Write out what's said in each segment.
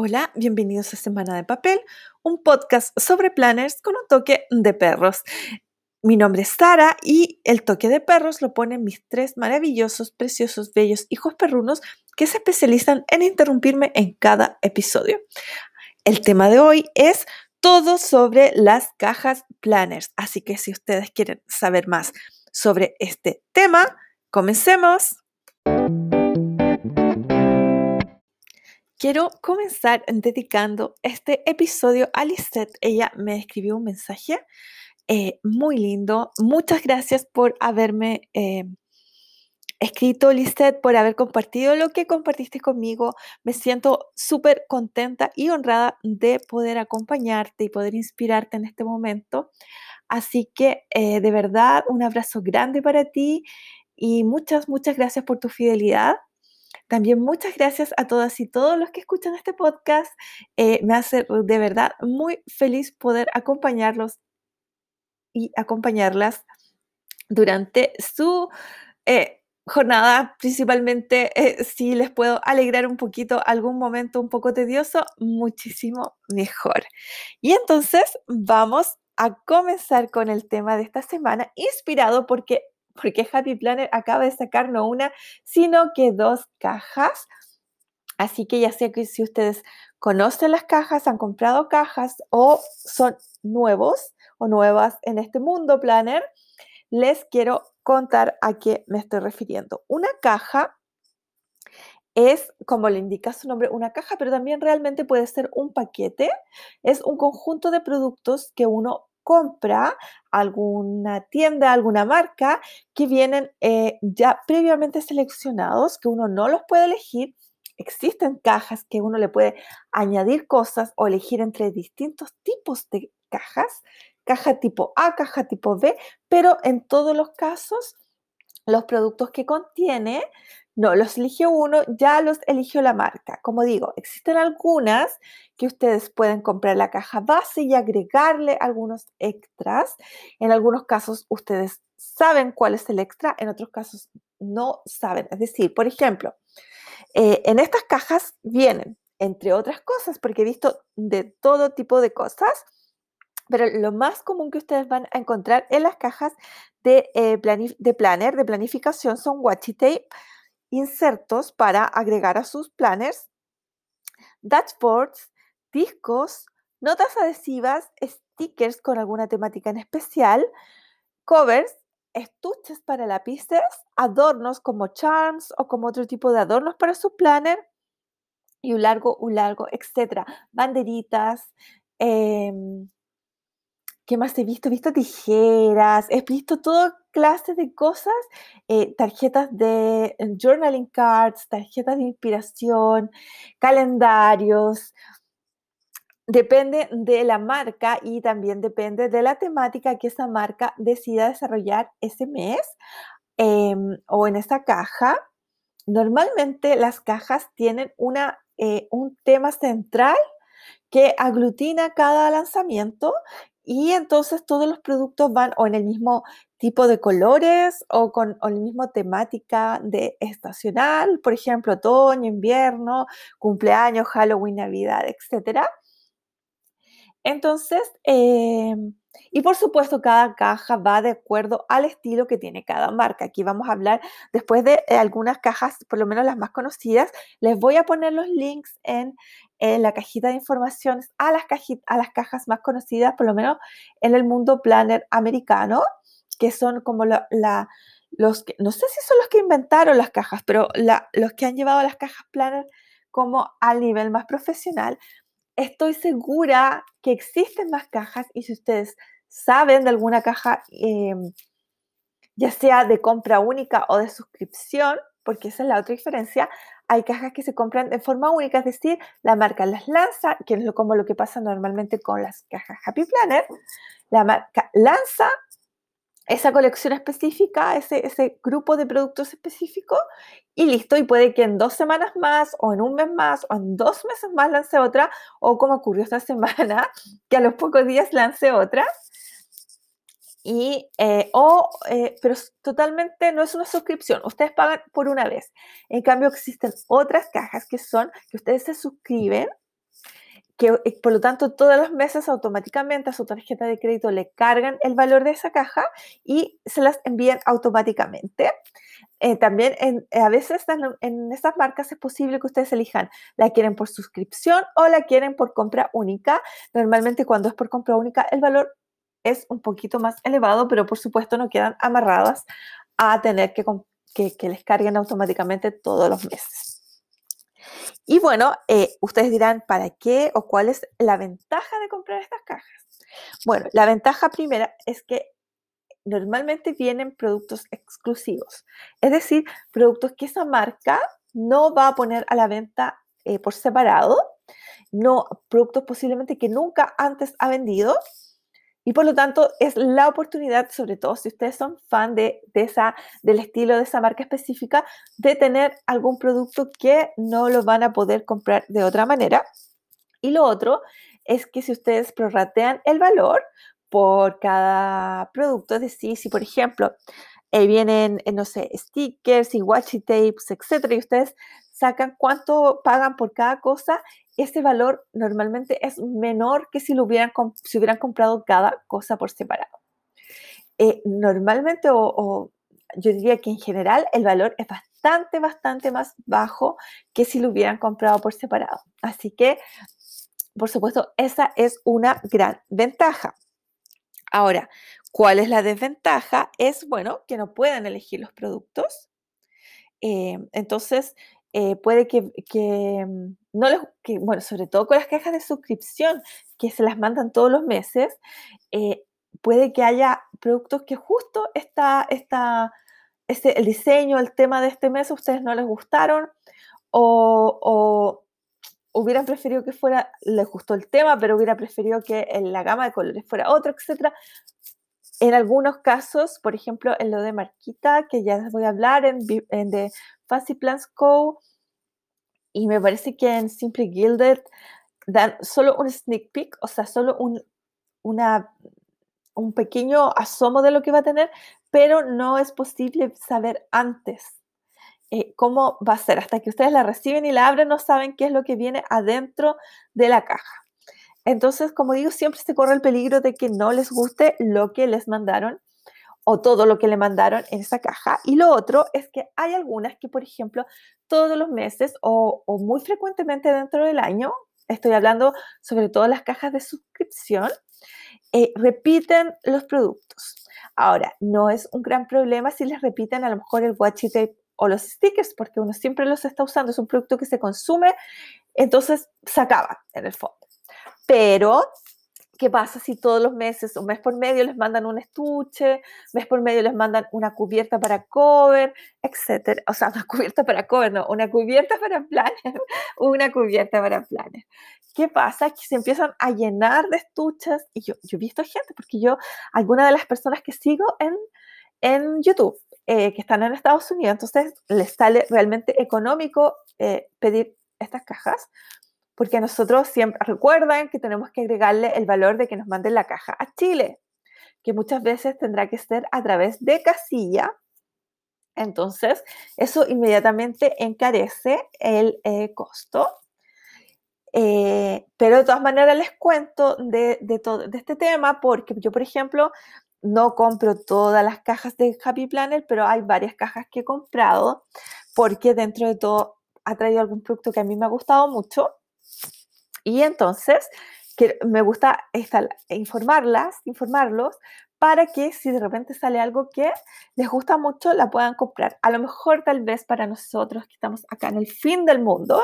Hola, bienvenidos a Semana de Papel, un podcast sobre planners con un toque de perros. Mi nombre es Sara y el toque de perros lo ponen mis tres maravillosos, preciosos, bellos hijos perrunos que se especializan en interrumpirme en cada episodio. El tema de hoy es todo sobre las cajas planners, así que si ustedes quieren saber más sobre este tema, comencemos. Quiero comenzar dedicando este episodio a Lisette. Ella me escribió un mensaje eh, muy lindo. Muchas gracias por haberme eh, escrito, Lisette, por haber compartido lo que compartiste conmigo. Me siento súper contenta y honrada de poder acompañarte y poder inspirarte en este momento. Así que eh, de verdad, un abrazo grande para ti y muchas, muchas gracias por tu fidelidad. También muchas gracias a todas y todos los que escuchan este podcast. Eh, me hace de verdad muy feliz poder acompañarlos y acompañarlas durante su eh, jornada, principalmente eh, si les puedo alegrar un poquito algún momento un poco tedioso, muchísimo mejor. Y entonces vamos a comenzar con el tema de esta semana, inspirado porque porque Happy Planner acaba de sacar no una, sino que dos cajas. Así que ya sé que si ustedes conocen las cajas, han comprado cajas o son nuevos o nuevas en este mundo planner, les quiero contar a qué me estoy refiriendo. Una caja es, como le indica su nombre, una caja, pero también realmente puede ser un paquete. Es un conjunto de productos que uno compra alguna tienda, alguna marca que vienen eh, ya previamente seleccionados, que uno no los puede elegir. Existen cajas que uno le puede añadir cosas o elegir entre distintos tipos de cajas, caja tipo A, caja tipo B, pero en todos los casos los productos que contiene no, los eligió uno, ya los eligió la marca. Como digo, existen algunas que ustedes pueden comprar la caja base y agregarle algunos extras. En algunos casos ustedes saben cuál es el extra, en otros casos no saben. Es decir, por ejemplo, eh, en estas cajas vienen, entre otras cosas, porque he visto de todo tipo de cosas, pero lo más común que ustedes van a encontrar en las cajas de, eh, de planner, de planificación, son washi tape insertos para agregar a sus planners, dashboards, discos, notas adhesivas, stickers con alguna temática en especial, covers, estuches para lápices, adornos como charms o como otro tipo de adornos para su planner y un largo, un largo, etcétera. Banderitas, em, ¿Qué más he visto? He visto tijeras, he visto toda clase de cosas, eh, tarjetas de eh, journaling cards, tarjetas de inspiración, calendarios. Depende de la marca y también depende de la temática que esa marca decida desarrollar ese mes em, o en esa caja. Normalmente las cajas tienen una, eh, un tema central que aglutina cada lanzamiento y entonces todos los productos van o en el mismo tipo de colores o con la misma temática de estacional, por ejemplo, otoño, invierno, cumpleaños, Halloween, Navidad, etc. Entonces, em, y por supuesto, cada caja va de acuerdo al estilo que tiene cada marca. Aquí vamos a hablar después de eh, algunas cajas, por lo menos las más conocidas. Les voy a poner los links en, la cajita de informaciones a las, a las cajas más conocidas, por lo menos en el mundo planner americano, que son como los que, no sé si son los que inventaron las cajas, pero los que han llevado las cajas planner como al nivel más profesional estoy segura que existen más cajas y si ustedes saben de alguna caja, em, ya sea de compra única o de suscripción, porque esa es la otra diferencia, hay cajas que se compran de forma única, es decir, la marca las lanza, que es como lo que pasa normalmente con las cajas Happy Planner, la marca lanza esa colección específica, ese, ese grupo de productos específicos y listo. Y puede que en dos semanas más o en un mes más o en dos meses más lance otra o como ocurrió esta semana, que a los pocos días lance otra. Y, eh, o, eh, pero totalmente no es una suscripción, ustedes pagan por una vez. En cambio, existen otras cajas que son que ustedes se suscriben que eh, por lo tanto todos los meses automáticamente a su tarjeta de crédito le cargan el valor de esa caja y se las envían automáticamente. Eh, también a veces en, en, estas marcas es posible que ustedes elijan, la quieren por suscripción o la quieren por compra única. Normalmente cuando es por compra única el valor es un poquito más elevado, pero por supuesto no quedan amarradas a tener que, que, les carguen automáticamente todos los meses. Y bueno, eh, ustedes dirán, ¿para qué o cuál es la ventaja de comprar estas cajas? Bueno, la ventaja primera es que normalmente vienen productos exclusivos, es decir, productos que esa marca no va a poner a la venta eh, por separado, no productos posiblemente que nunca antes ha vendido y por lo tanto es la oportunidad, sobre todo si ustedes son fan de, esa, del estilo de esa marca específica, de tener algún producto que no lo van a poder comprar de otra manera. Y lo otro es que si ustedes prorratean el valor por cada producto, es decir, si por ejemplo vienen, eh, no sé, stickers y washi tapes, etcétera, y ustedes sacan cuánto pagan por cada cosa, ese valor normalmente es menor que si, lo hubieran, si hubieran comprado cada cosa por separado. Eh, normalmente, o, yo diría que en general, el valor es bastante, bastante más bajo que si lo hubieran comprado por separado. Así que, por supuesto, esa es una gran ventaja. Ahora, ¿cuál es la desventaja? Es, bueno, que no puedan elegir los productos. Eh, entonces, eh, puede que, mm, no les, que, bueno, sobre todo con las cajas de suscripción que se las mandan todos los meses, eh, puede que haya productos que justo está, está este, el diseño, el tema de este mes a ustedes no les gustaron o, o hubieran preferido que fuera, les gustó el tema, pero hubiera preferido que la gama de colores fuera otro, etc. En algunos casos, por ejemplo, en lo de Marquita, que ya les voy a hablar, en, en de Fancy Plans Co. Y me parece que en Simply Gilded dan solo un sneak peek, o sea, solo un, una, un pequeño asomo de lo que va a tener, pero no es posible saber antes eh, cómo va a ser. Hasta que ustedes la reciben y la abren, no saben qué es lo que viene adentro de la caja. Entonces, como digo, siempre se corre el peligro de que no les guste lo que les mandaron o todo lo que le mandaron en esa caja. Y lo otro es que hay algunas que, por ejemplo, todos los meses o, muy frecuentemente dentro del año, estoy hablando sobre todo las cajas de suscripción, eh, repiten los productos. Ahora, no es un gran problema si les repiten a lo mejor el washi tape o los stickers, porque uno siempre los está usando, es un producto que se consume, entonces se acaba en el fondo. Pero ¿Qué pasa si todos los meses, un mes por medio, les mandan un estuche, mes por medio les mandan una cubierta para cover, etcétera? O sea, una cubierta para cover, no, una cubierta para planes, una cubierta para planes. ¿Qué pasa? Que se empiezan a llenar de estuches y yo, yo he visto gente, porque yo, alguna de las personas que sigo en, en YouTube, eh, que están en Estados Unidos, entonces les sale realmente económico eh, pedir estas cajas porque nosotros siempre recuerdan que tenemos que agregarle el valor de que nos manden la caja a Chile, que muchas veces tendrá que ser a través de casilla. Entonces, eso inmediatamente encarece el eh, costo. Eh, pero de todas maneras les cuento de, todo, de este tema porque yo, por ejemplo, no compro todas las cajas de Happy Planner, pero hay varias cajas que he comprado porque dentro de todo ha traído algún producto que a mí me ha gustado mucho y entonces me gusta informarlas, informarlos para que si de repente sale algo que les gusta mucho, la puedan comprar. A lo mejor tal vez para nosotros que estamos acá en el fin del mundo,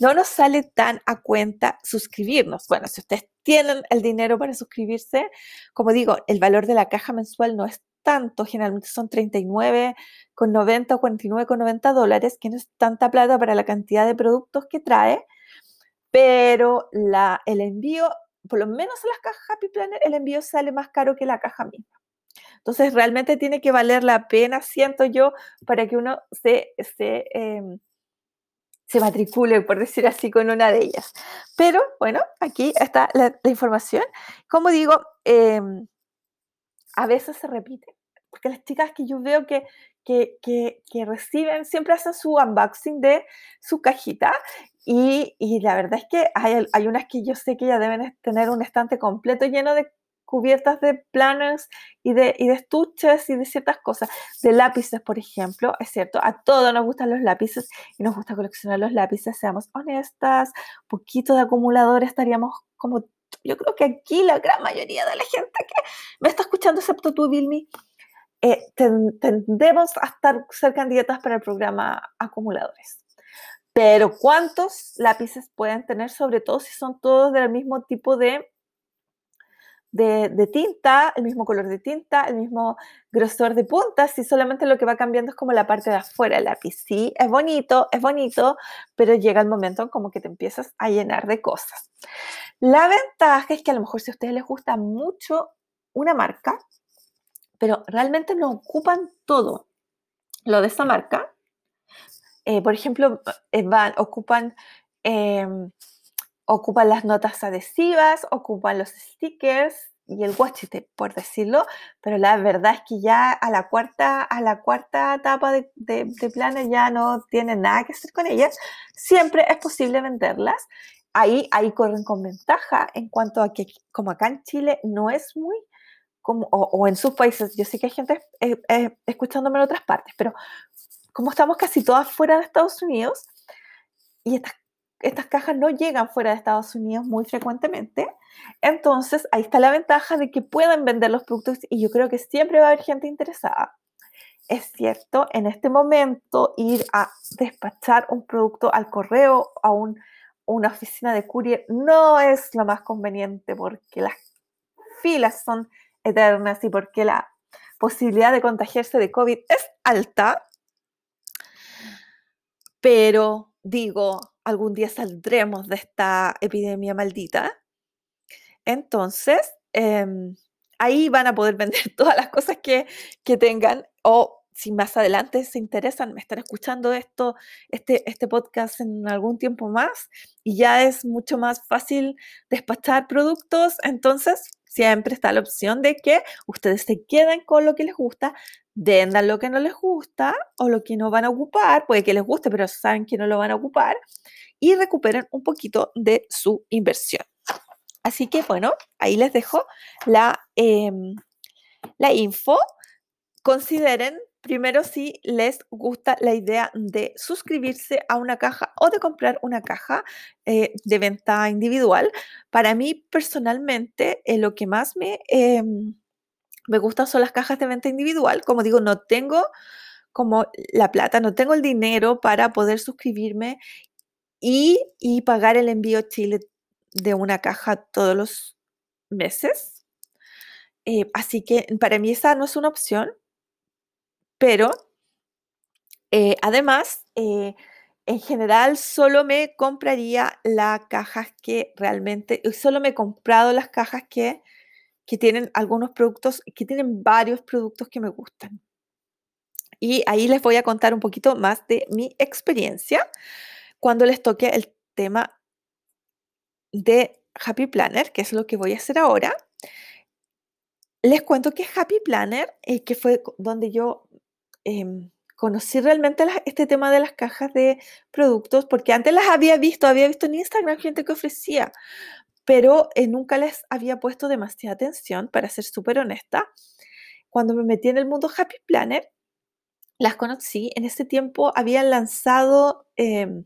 no nos sale tan a cuenta suscribirnos. Bueno, si ustedes tienen el dinero para suscribirse, como digo, el valor de la caja mensual no es tanto, generalmente son 39,90 o 49,90 dólares, que no es tanta plata para la cantidad de productos que trae pero la, el envío, por lo menos en las cajas Happy Planner, el envío sale más caro que la caja misma. Entonces, realmente tiene que valer la pena, siento yo, para que uno se, se, em, se matricule, por decir así, con una de ellas. Pero bueno, aquí está la, información. Como digo, em, a veces se repite, porque las chicas que yo veo que que, reciben, siempre hacen su unboxing de su cajita Y, y, la verdad es que hay, hay, unas que yo sé que ya deben tener un estante completo lleno de cubiertas de planners y de, y de estuches y de ciertas cosas. De lápices, por ejemplo, es cierto, a todos nos gustan los lápices y nos gusta coleccionar los lápices, seamos honestas, poquito de acumulador estaríamos como, yo creo que aquí la gran mayoría de la gente que me está escuchando, excepto tú, Vilmi, eh, tendemos a estar, ser candidatas para el programa acumuladores. Pero ¿cuántos lápices pueden tener, sobre todo si son todos del mismo tipo de de, tinta, el mismo color de tinta, el mismo grosor de puntas, y solamente lo que va cambiando es como la parte de afuera del lápiz. Sí, es bonito, es bonito, pero llega el momento en como que te empiezas a llenar de cosas. La ventaja es que a lo mejor si a ustedes les gusta mucho una marca, pero realmente no ocupan todo lo de esa marca, eh, por ejemplo, eh, van, ocupan em, ocupan las notas adhesivas, ocupan los stickers y el washi por decirlo, pero la verdad es que ya a la cuarta, a la cuarta etapa de, de, planes ya no tienen nada que hacer con ellas. Siempre es posible venderlas. Ahí, ahí corren con ventaja en cuanto a que, como acá en Chile, no es muy como, o, en sus países, yo sé que hay gente eh, eh, escuchándome en otras partes, pero como estamos casi todas fuera de Estados Unidos y estas estas cajas no llegan fuera de Estados Unidos muy frecuentemente. Entonces, ahí está la ventaja de que pueden vender los productos y yo creo que siempre va a haber gente interesada. Es cierto, en este momento ir a despachar un producto al correo a una oficina de courier no es lo más conveniente porque las filas son eternas y porque la posibilidad de contagiarse de COVID es alta. Pero digo, algún día saldremos de esta epidemia maldita. Entonces, em, ahí van a poder vender todas las cosas que, que, tengan o si más adelante se interesan, me están escuchando esto, este, este podcast en algún tiempo más y ya es mucho más fácil despachar productos, entonces siempre está la opción de que ustedes se queden con lo que les gusta, vendan lo que no les gusta o lo que no van a ocupar, puede que les guste, pero saben que no lo van a ocupar y recuperen un poquito de su inversión. Así que bueno, ahí les dejo la, em, la info. Consideren primero si les gusta la idea de suscribirse a una caja o de comprar una caja eh, de venta individual. Para mí personalmente, eh, lo que más me, em, me gusta son las cajas de venta individual. Como digo, no tengo como la plata, no tengo el dinero para poder suscribirme y, pagar el envío Chile de una caja todos los meses. Eh, así que para mí esa no es una opción, pero eh, además, eh, en general solo me compraría las cajas que realmente, solo me he comprado las cajas que, que tienen algunos productos, que tienen varios productos que me gustan. Y ahí les voy a contar un poquito más de mi experiencia cuando les toque el tema de Happy Planner, que es lo que voy a hacer ahora. Les cuento que Happy Planner, eh, que fue donde yo em, conocí realmente este tema de las cajas de productos, porque antes las había visto, había visto en Instagram gente que ofrecía, pero eh, nunca les había puesto demasiada atención, para ser súper honesta. Cuando me metí en el mundo Happy Planner, las conocí. En ese tiempo habían lanzado em,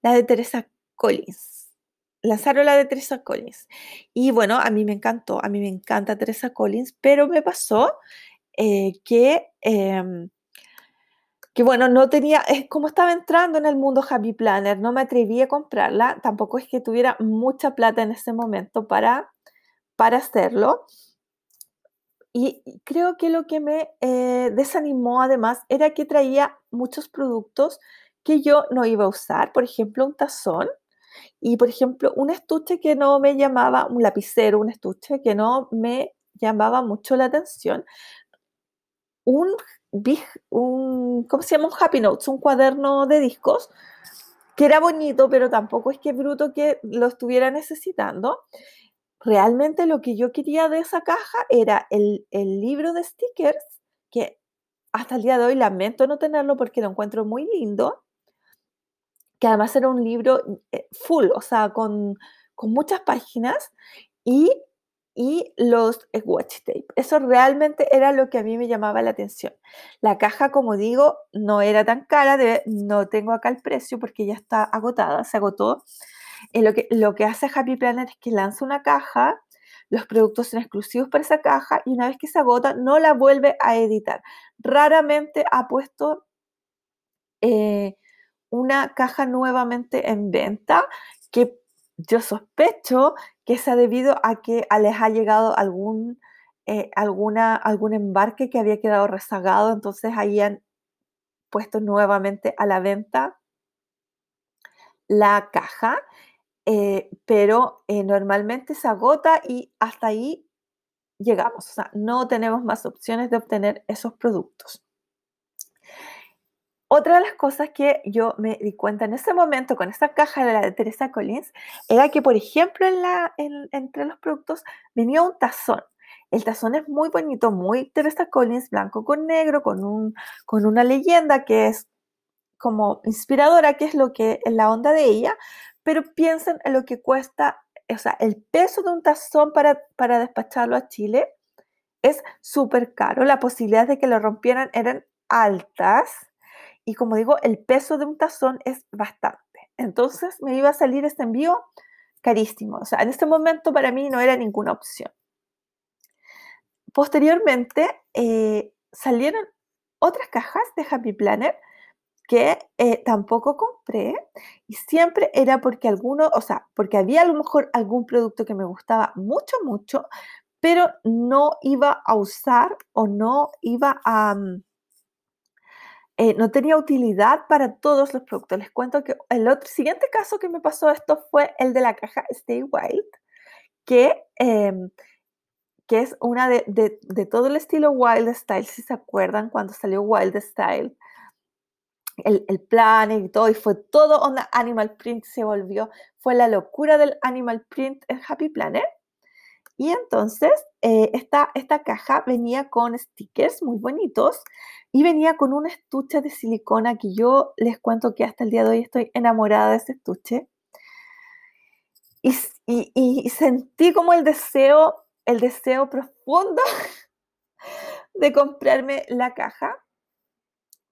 la de Teresa Collins. Lanzaron la de Teresa Collins. Y bueno, a mí me encantó, a mí me encanta Teresa Collins, pero me pasó eh, que, em, que, bueno, no tenía, como estaba entrando en el mundo Happy Planner, no me atreví a comprarla, tampoco es que tuviera mucha plata en ese momento para, para hacerlo. Y creo que lo que me eh, desanimó además era que traía muchos productos que yo no iba a usar, por ejemplo, un tazón y, por ejemplo, un estuche que no me llamaba, un lapicero, un estuche que no me llamaba mucho la atención, un, un ¿cómo se llama? Un Happy Notes, un cuaderno de discos, que era bonito, pero tampoco es que bruto que lo estuviera necesitando. Realmente lo que yo quería de esa caja era el, el libro de stickers, que hasta el día de hoy lamento no tenerlo porque lo encuentro muy lindo, que además era un libro eh, full, o sea, con, con muchas páginas y, y los watch tape. Eso realmente era lo que a mí me llamaba la atención. La caja, como digo, no era tan cara, no tengo acá el precio porque ya está agotada, se agotó. Eh, lo, que, lo que hace Happy Planet es que lanza una caja, los productos son exclusivos para esa caja y una vez que se agota no la vuelve a editar. Raramente ha puesto eh, una caja nuevamente en venta que yo sospecho que se ha debido a que les ha llegado algún, eh, alguna, algún embarque que había quedado rezagado, entonces ahí han puesto nuevamente a la venta la caja, eh, pero eh, normalmente se agota y hasta ahí llegamos, o sea, no tenemos más opciones de obtener esos productos. Otra de las cosas que yo me di cuenta en ese momento con esta caja de la de Teresa Collins era que, por ejemplo, entre los productos venía un tazón. El tazón es muy bonito, muy Teresa Collins, blanco con negro, con, un, con una leyenda que es como inspiradora, que es lo que es la onda de ella, pero piensen en lo que cuesta, o sea, el peso de un tazón para, para despacharlo a Chile es súper caro. La posibilidad de que lo rompieran eran altas y como digo, el peso de un tazón es bastante. Entonces me iba a salir este envío carísimo. O sea, en este momento para mí no era ninguna opción. Posteriormente eh, salieron otras cajas de Happy Planner que eh, tampoco compré y siempre era porque alguno, o sea, porque había a lo mejor algún producto que me gustaba mucho, mucho, pero no iba a usar o no iba a, mm, eh, no tenía utilidad para todos los productos. Les cuento que el otro siguiente caso que me pasó esto fue el de la caja Stay Wild, que, em, que es una de, de, todo el estilo Wild Style, si se acuerdan cuando salió Wild Style. El, el plan y todo, y fue todo onda Animal Print, se volvió, fue la locura del Animal Print en Happy Planet. Y entonces eh, esta, esta caja venía con stickers muy bonitos y venía con un estuche de silicona que yo les cuento que hasta el día de hoy estoy enamorada de ese estuche. Y, sentí como el deseo, el deseo profundo de comprarme la caja.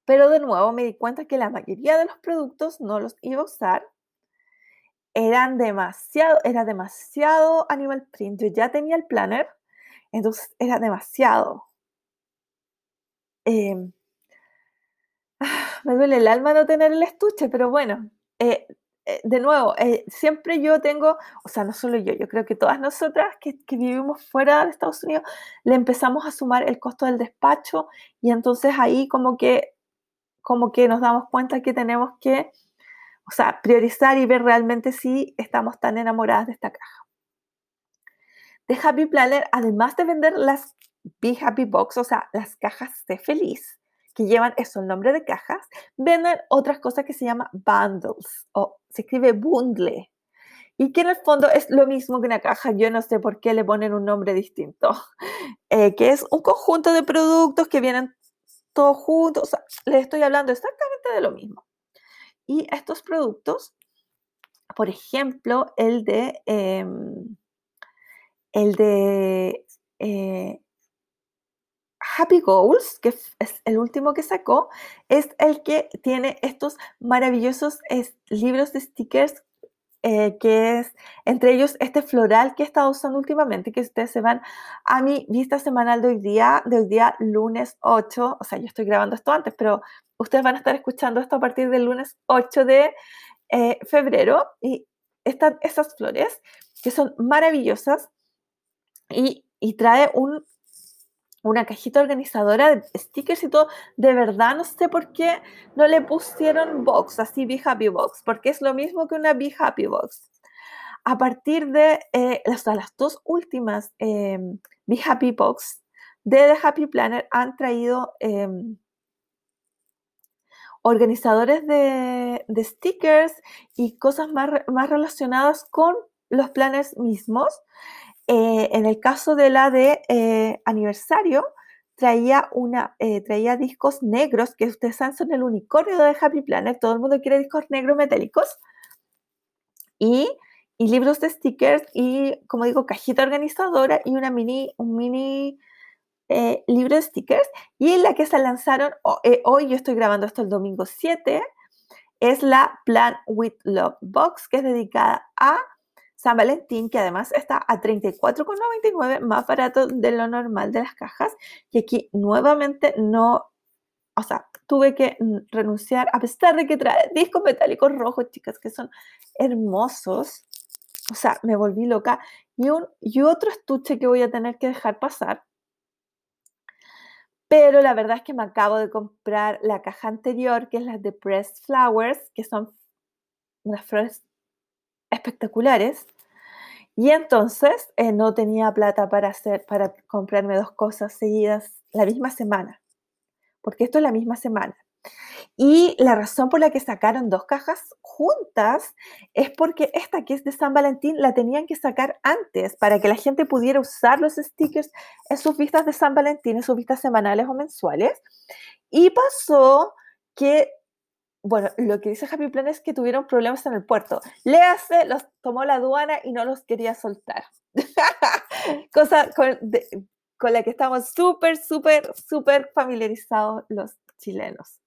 Pero de nuevo me di cuenta que la mayoría de los productos no los iba a usar eran demasiado, era demasiado animal print. Yo ya tenía el planner, entonces era demasiado. Em, me duele el alma no tener el estuche, pero bueno, eh, eh, de nuevo, eh, siempre yo tengo, o sea, no solo yo, yo creo que todas nosotras que, que, vivimos fuera de Estados Unidos, le empezamos a sumar el costo del despacho y entonces ahí como que, como que nos damos cuenta que tenemos que o sea, priorizar y ver realmente si estamos tan enamoradas de esta caja. De Happy Planner, además de vender las Be Happy Box, o sea, las cajas de feliz, que llevan eso, el nombre de cajas, venden otras cosas que se llama bundles, o se escribe bundle, y que en el fondo es lo mismo que una caja, yo no sé por qué le ponen un nombre distinto, eh, que es un conjunto de productos que vienen todos juntos, o sea, les estoy hablando exactamente de lo mismo. Y estos productos, por ejemplo, el de, em, el de eh, Happy Goals, que es el último que sacó, es el que tiene estos maravillosos libros de stickers eh, que es entre ellos este floral que he estado usando últimamente, que ustedes se van a mi vista semanal de hoy día, de hoy día lunes 8, o sea, yo estoy grabando esto antes, pero ustedes van a estar escuchando esto a partir del lunes 8 de eh, febrero y están esas flores que son maravillosas y, y trae un una cajita organizadora de stickers y todo. De verdad, no sé por qué no le pusieron box, así Be Happy Box, porque es lo mismo que una Be Happy Box. A partir de eh, las, dos últimas eh, Be Happy Box de The Happy Planner han traído em, organizadores de, stickers y cosas más, más relacionadas con los planes mismos. Eh, en el caso de la de eh, aniversario, traía, una, eh, traía discos negros, que ustedes saben son el unicornio de Happy Planet, todo el mundo quiere discos negros metálicos, y, libros de stickers, y como digo, cajita organizadora y una mini, un mini eh, libro de stickers. Y en la que se lanzaron, hoy yo estoy grabando esto el domingo 7, es la Plan with Love Box, que es dedicada a San Valentín, que además está a 34,99, más barato de lo normal de las cajas. Y aquí nuevamente no, o sea, tuve que renunciar, a pesar de que trae discos metálicos rojos, chicas, que son hermosos. O sea, me volví loca. Y, un, y otro estuche que voy a tener que dejar pasar. Pero la verdad es que me acabo de comprar la caja anterior, que es la de Pressed Flowers, que son unas flores espectaculares. Y entonces eh, no tenía plata para hacer, para comprarme dos cosas seguidas la misma semana, porque esto es la misma semana. Y la razón por la que sacaron dos cajas juntas es porque esta que es de San Valentín la tenían que sacar antes para que la gente pudiera usar los stickers en sus vistas de San Valentín, en sus vistas semanales o mensuales. Y pasó que bueno, lo que dice Happy Plan es que tuvieron problemas en el puerto. Léase, los tomó la aduana y no los quería soltar. Cosa con, la que estamos súper, súper, súper familiarizados los chilenos.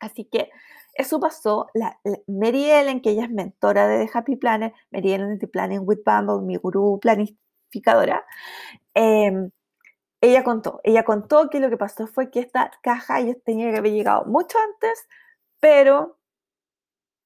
Así que eso pasó. La, Mary Ellen, que ella es mentora de The Happy Planner, Mary Ellen de Planning with Bumble, mi gurú planificadora, em, ella contó, ella contó que lo que pasó fue que esta caja ella tenía que haber llegado mucho antes, pero,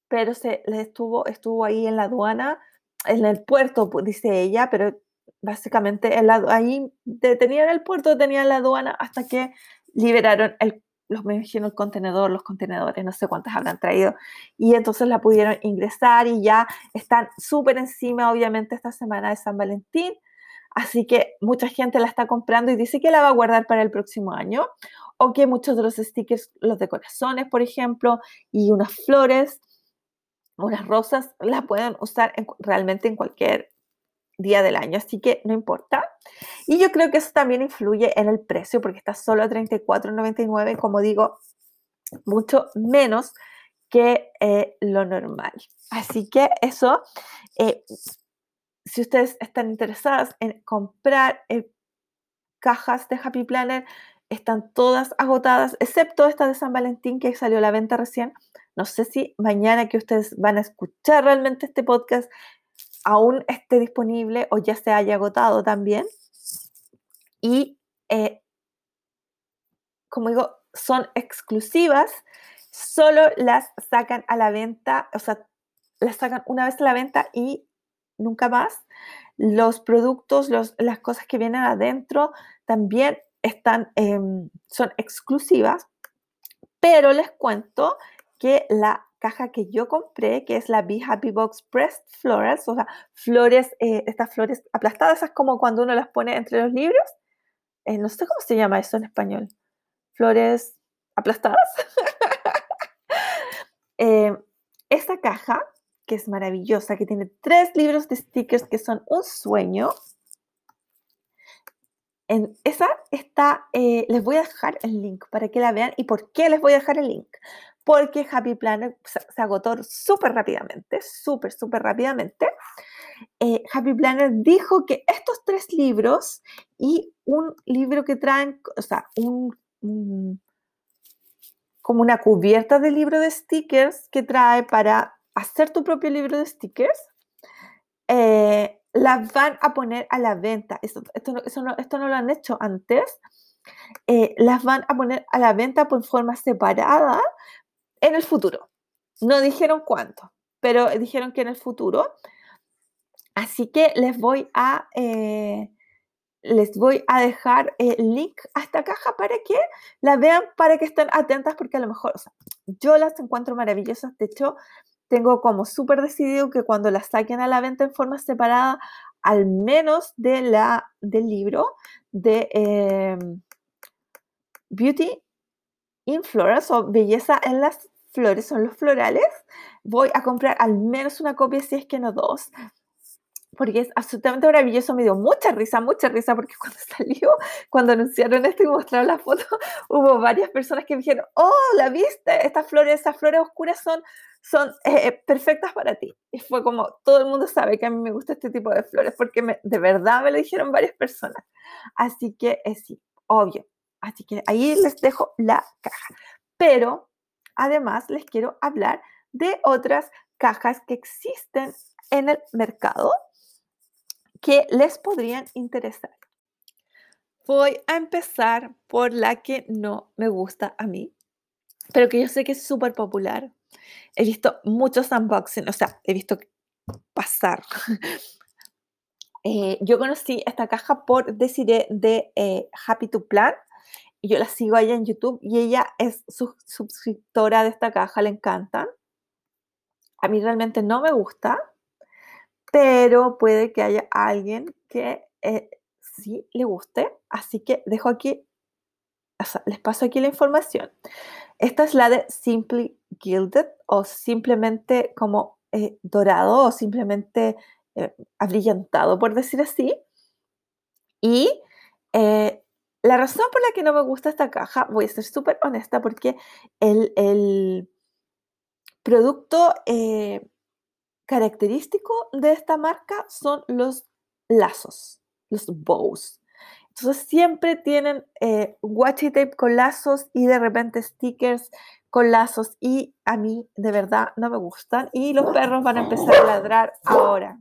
pero se estuvo, estuvo ahí en la aduana, en el puerto, dice ella, pero básicamente en ahí detenían el puerto, detenían la aduana hasta que liberaron el, los, me imagino, el contenedor, los contenedores, no sé cuántas habrán traído, y entonces la pudieron ingresar y ya están súper encima, obviamente, esta semana de San Valentín, así que mucha gente la está comprando y dice que la va a guardar para el próximo año o que muchos de los stickers, los de corazones, por ejemplo, y unas flores, unas rosas, las pueden usar realmente en cualquier día del año, así que no importa. Y yo creo que eso también influye en el precio, porque está solo a $34.99, como digo, mucho menos que eh, lo normal. Así que eso, eh, si ustedes están interesadas en comprar eh, cajas de Happy Planner, están todas agotadas, excepto esta de San Valentín que salió a la venta recién. No sé si mañana que ustedes van a escuchar realmente este podcast aún esté disponible o ya se haya agotado también. Y eh, como digo, son exclusivas, solo las sacan a la venta, o sea, las sacan una vez a la venta y nunca más. Los productos, las cosas que vienen adentro también están, em, son exclusivas, pero les cuento que la caja que yo compré, que es la Be Happy Box Pressed Florals, o sea, flores, eh, estas flores aplastadas, es como cuando uno las pone entre los libros. Eh, no sé cómo se llama eso en español. Flores aplastadas. eh, esta caja, que es maravillosa, que tiene tres libros de stickers que son un sueño, en esa está, eh, les voy a dejar el link para que la vean. ¿Y por qué les voy a dejar el link? Porque Happy Planner se, agotó súper rápidamente, súper, súper rápidamente. Eh, Happy Planner dijo que estos tres libros y un libro que traen, o sea, un, como una cubierta de libro de stickers que trae para hacer tu propio libro de stickers, eh, las van a poner a la venta. Esto, esto, no, esto no, lo han hecho antes. Eh, las van a poner a la venta por forma separada en el futuro. No dijeron cuánto, pero dijeron que en el futuro. Así que les voy a, eh, les voy a dejar el link a esta caja para que la vean, para que estén atentas, porque a lo mejor, yo las encuentro maravillosas. De hecho, tengo como súper decidido que cuando las saquen a la venta en forma separada, al menos de la, del libro de em, Beauty in Flores o Belleza en las Flores, son los florales, voy a comprar al menos una copia, si es que no dos, porque es absolutamente maravilloso, me dio mucha risa, mucha risa, porque cuando salió, cuando anunciaron esto y mostraron la foto, hubo varias personas que me dijeron, oh, ¿la viste? Estas flores, esas flores oscuras son, son eh, eh, perfectas para ti. Y fue como, todo el mundo sabe que a mí me gusta este tipo de flores, porque de verdad me lo dijeron varias personas. Así que es sí, obvio. Así que ahí les dejo la caja. Pero además les quiero hablar de otras cajas que existen en el mercado que les podrían interesar. Voy a empezar por la que no me gusta a mí, pero que yo sé que es súper popular. He visto muchos unboxing, o sea, he visto pasar. Eh, yo conocí esta caja por decir de eh, Happy to Plan yo la sigo allá en YouTube y ella es suscriptora de esta caja, le encantan. A mí realmente no me gusta, pero puede que haya alguien que eh, sí le guste. Así que dejo aquí, les paso aquí la información. Esta es la de Simply Gilded o simplemente como eh, dorado o simplemente eh, abrillantado, por decir así. Y la razón por la que no me gusta esta caja, voy a ser súper honesta, porque el, el producto característico de esta marca son los lazos, los bows. Entonces siempre tienen eh, washi tape con lazos y de repente stickers con lazos y a mí de verdad no me gustan y los perros van a empezar a ladrar ahora.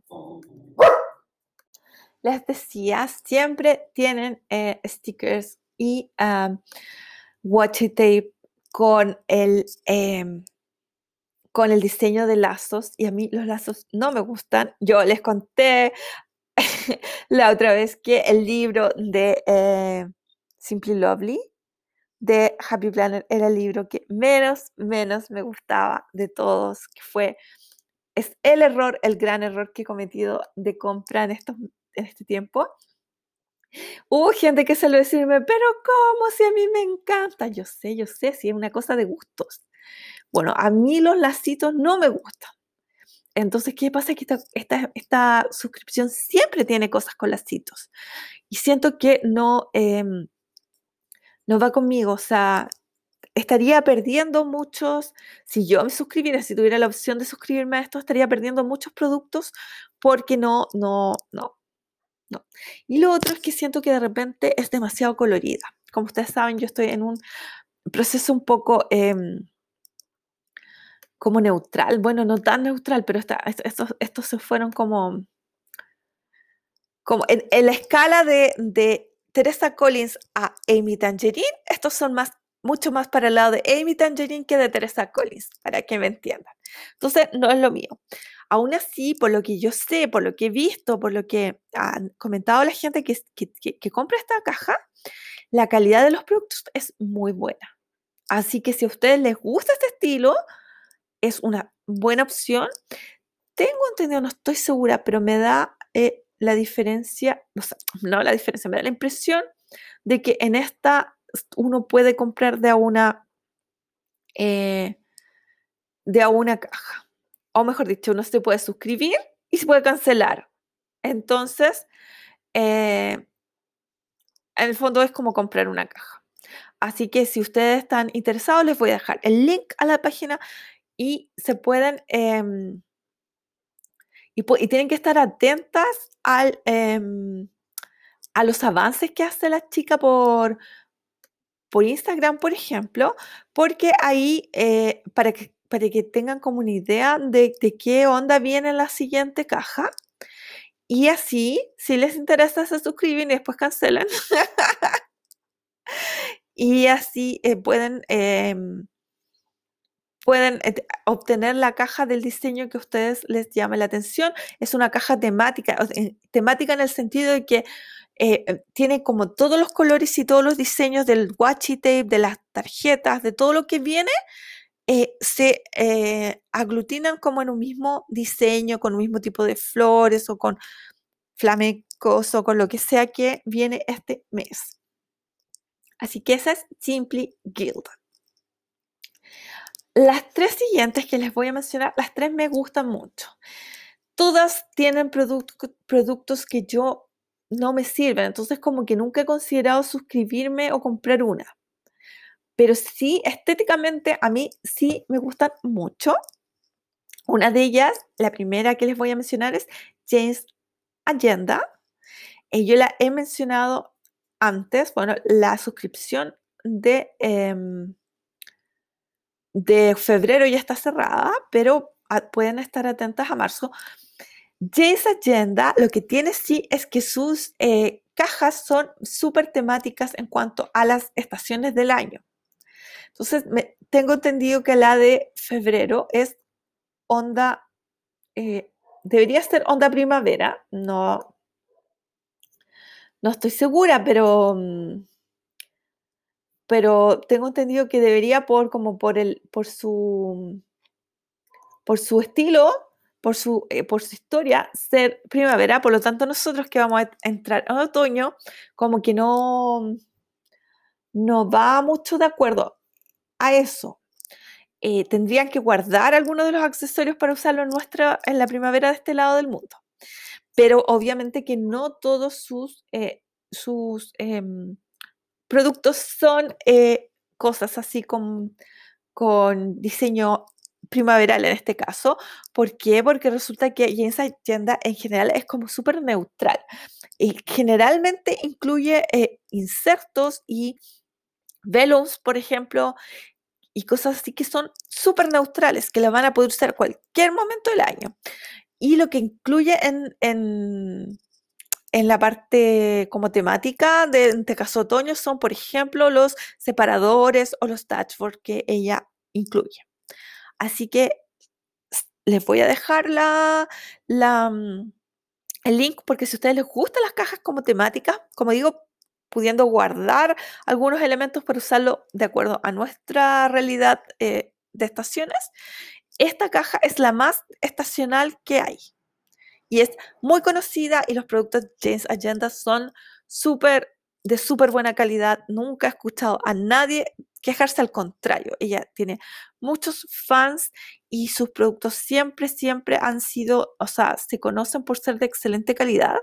Les decía, siempre tienen eh, stickers y um, washi tape con el em, con el diseño de lazos y a mí los lazos no me gustan. Yo les conté la otra vez que el libro de eh, Simply Lovely de Happy Planner era el libro que menos, menos me gustaba de todos, que fue, es el error, el gran error que he cometido de compra en, estos, en este tiempo. Hubo gente que se lo decirme, pero ¿cómo? Si a mí me encanta. Yo sé, yo sé, si es una cosa de gustos. Bueno, a mí los lacitos no me gustan. Entonces, ¿qué pasa? Que esta, esta, suscripción siempre tiene cosas con lacitos. Y siento que no, em, no va conmigo. O sea, estaría perdiendo muchos, si yo me suscribiera, si tuviera la opción de suscribirme a esto, estaría perdiendo muchos productos porque no, no, no, no. Y lo otro es que siento que de repente es demasiado colorida. Como ustedes saben, yo estoy en un proceso un poco... Em, como neutral, bueno, no tan neutral, pero estos, estos se fueron como, como en, la escala de, Teresa Collins a Amy Tangerine, estos son más, mucho más para el lado de Amy Tangerine que de Teresa Collins, para que me entiendan. Entonces, no es lo mío. Aún así, por lo que yo sé, por lo que he visto, por lo que han comentado la gente que, que, compra esta caja, la calidad de los productos es muy buena. Así que si a ustedes les gusta este estilo, es una buena opción. Tengo entendido, no estoy segura, pero me da eh, la diferencia, no la diferencia, me da la impresión de que en esta uno puede comprar de a una, eh, de a una caja. O mejor dicho, uno se puede suscribir y se puede cancelar. Entonces, eh, en el fondo es como comprar una caja. Así que si ustedes están interesados, les voy a dejar el link a la página y se pueden, em, y, tienen que estar atentas em, a los avances que hace la chica por, por Instagram, por ejemplo, porque ahí, eh, para, que, para que tengan como una idea de, de qué onda viene la siguiente caja, y así, si les interesa, se suscriben y después cancelan. y así eh, pueden em, pueden eh, obtener la caja del diseño que a ustedes les llame la atención. Es una caja temática, temática en el sentido de que eh, eh, tiene como todos los colores y todos los diseños del washi tape, de las tarjetas, de todo lo que viene, se aglutinan como en un mismo diseño, con un mismo tipo de flores o con flamencos o con lo que sea que viene este mes. Así que esa es Simply Guild. Las tres siguientes que les voy a mencionar, las tres me gustan mucho. todas tienen productos que yo no me sirven. Entonces como que nunca he considerado suscribirme o comprar una. Pero sí, estéticamente a mí sí me gustan mucho. Una de ellas, la primera que les voy a mencionar es James Agenda. Y yo la he mencionado antes, bueno, la suscripción de, em, de febrero ya está cerrada, pero pueden estar atentas a marzo. James Agenda lo que tiene sí es que sus eh, cajas son súper temáticas en cuanto a las estaciones del año. Entonces, me, tengo entendido que la de febrero es onda, eh, debería ser onda primavera, no, no estoy segura, pero, mm, pero tengo entendido que debería por como por el, por su, por su estilo, por su, eh, por su historia, ser primavera. Por lo tanto, nosotros que vamos a entrar en otoño, como que no, no va mucho de acuerdo a eso. Eh, tendrían que guardar algunos de los accesorios para usarlo en, nuestra, en la primavera de este lado del mundo. Pero obviamente que no todos sus, eh, sus em, productos son eh, cosas así con, con diseño primaveral en este caso. ¿Por qué? Porque resulta que James Agenda en general es como súper neutral y generalmente incluye insertos y velums, por ejemplo, y cosas así que son súper neutrales, que la van a poder usar cualquier momento del año. Y lo que incluye en, en la parte como temática de, este caso otoño son, por ejemplo, los separadores o los dashboards que ella incluye. Así que les voy a dejar la, mm, el link porque si a ustedes les gustan las cajas como temáticas, como digo, pudiendo guardar algunos elementos para usarlo de acuerdo a nuestra realidad eh, de estaciones, esta caja es la más estacional que hay. Y es muy conocida y los productos James Agenda son súper de súper buena calidad. Nunca he escuchado a nadie quejarse al contrario. Ella tiene muchos fans y sus productos siempre, siempre han sido, o sea, se conocen por ser de excelente calidad.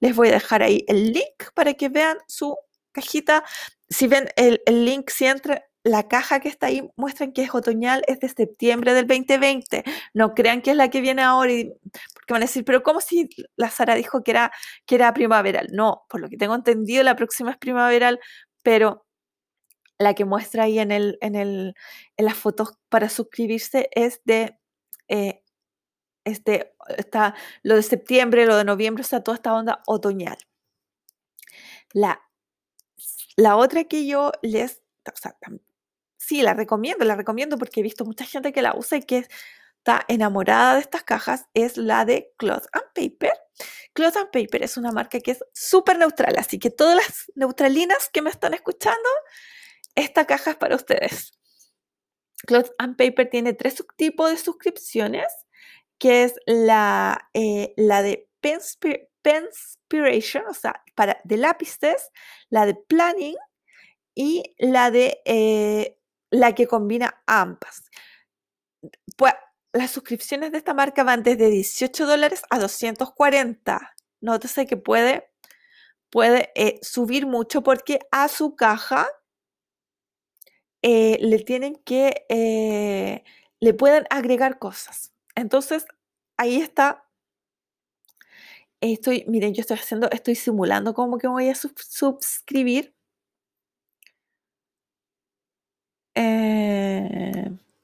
Les voy a dejar ahí el link para que vean su cajita. Si ven el, link, si entra la caja que está ahí, muestran que es otoñal, es de septiembre del 2020. No crean que es la que viene ahora, porque van a decir, pero ¿cómo si la Sara dijo que era, que era primaveral? No, por lo que tengo entendido, la próxima es primaveral, pero la que muestra ahí en, el, en, el, en las fotos para suscribirse es de, eh, está lo de septiembre, lo de noviembre, o sea, toda esta onda otoñal. La, la otra que yo les, o sea, sí, la recomiendo, la recomiendo porque he visto mucha gente que la usa y que está enamorada de estas cajas, es la de Cloth and Paper. Cloth and Paper es una marca que es súper neutral, así que todas las neutralinas que me están escuchando, esta caja es para ustedes. Cloth and Paper tiene tres subtipos de suscripciones, que es la, eh, la de Penspiration, o sea, para, de lápices, la de Planning y la de eh, la que combina ambas. Pues las suscripciones de esta marca van desde 18 dólares a 240. Nótese que puede, puede eh, subir mucho porque a su caja eh, le tienen que, eh, le pueden agregar cosas. Entonces, ahí está. Estoy, miren, yo estoy haciendo, estoy simulando como que voy a suscribir.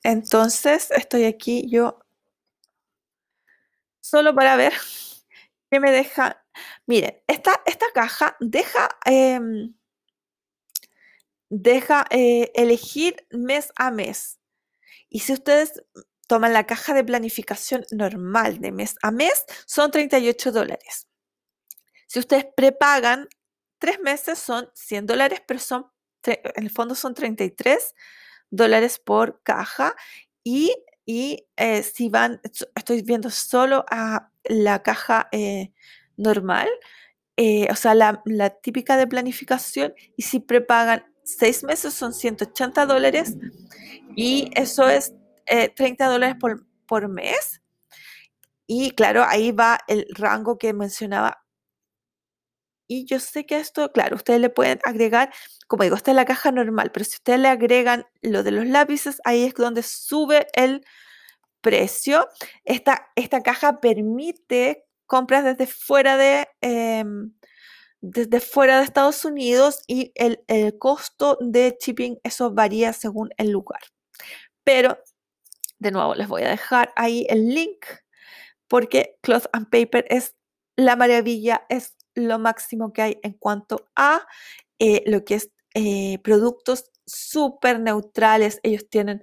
Entonces, estoy aquí yo solo para ver qué me deja. Miren, esta, esta caja deja em, deja eh, elegir mes a mes. Y si ustedes toman la caja de planificación normal de mes a mes, son 38 dólares. Si ustedes prepagan tres meses, son 100 dólares, pero son, en el fondo son 33 dólares por caja. Y, eh, si van, estoy viendo solo a la caja eh, normal, o sea, la, la típica de planificación, y si prepagan seis meses son 180 dólares y eso es 30 eh, dólares por, por mes. y claro, ahí va el rango que mencionaba. Y yo sé que esto, claro, ustedes le pueden agregar, como digo, esta es la caja normal, pero si ustedes le agregan lo de los lápices, ahí es donde sube el precio. Esta, esta caja permite compras desde fuera de, em, desde fuera de Estados Unidos y el, el costo de shipping, eso varía según el lugar. Pero, de nuevo, les voy a dejar ahí el link porque Cloth and Paper es la maravilla, es lo máximo que hay en cuanto a eh, lo que es eh, productos súper neutrales. Ellos tienen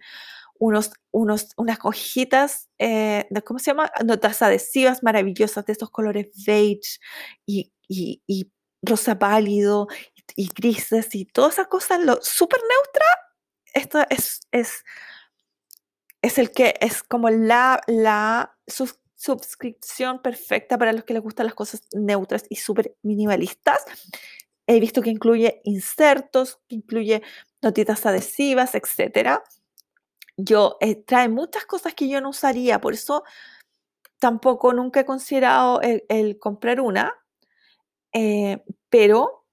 unos, unos, unas hojitas, eh, ¿cómo se llama? Notas adhesivas maravillosas de estos colores beige y, y, rosa pálido y, grises y todas esas cosas, lo súper neutra. Esto es, es, es el que es como la, la suscripción perfecta para los que les gustan las cosas neutras y súper minimalistas. He visto que incluye insertos, que incluye notitas adhesivas, etc. Yo eh, trae muchas cosas que yo no usaría, por eso tampoco nunca he considerado el, comprar una, eh, pero,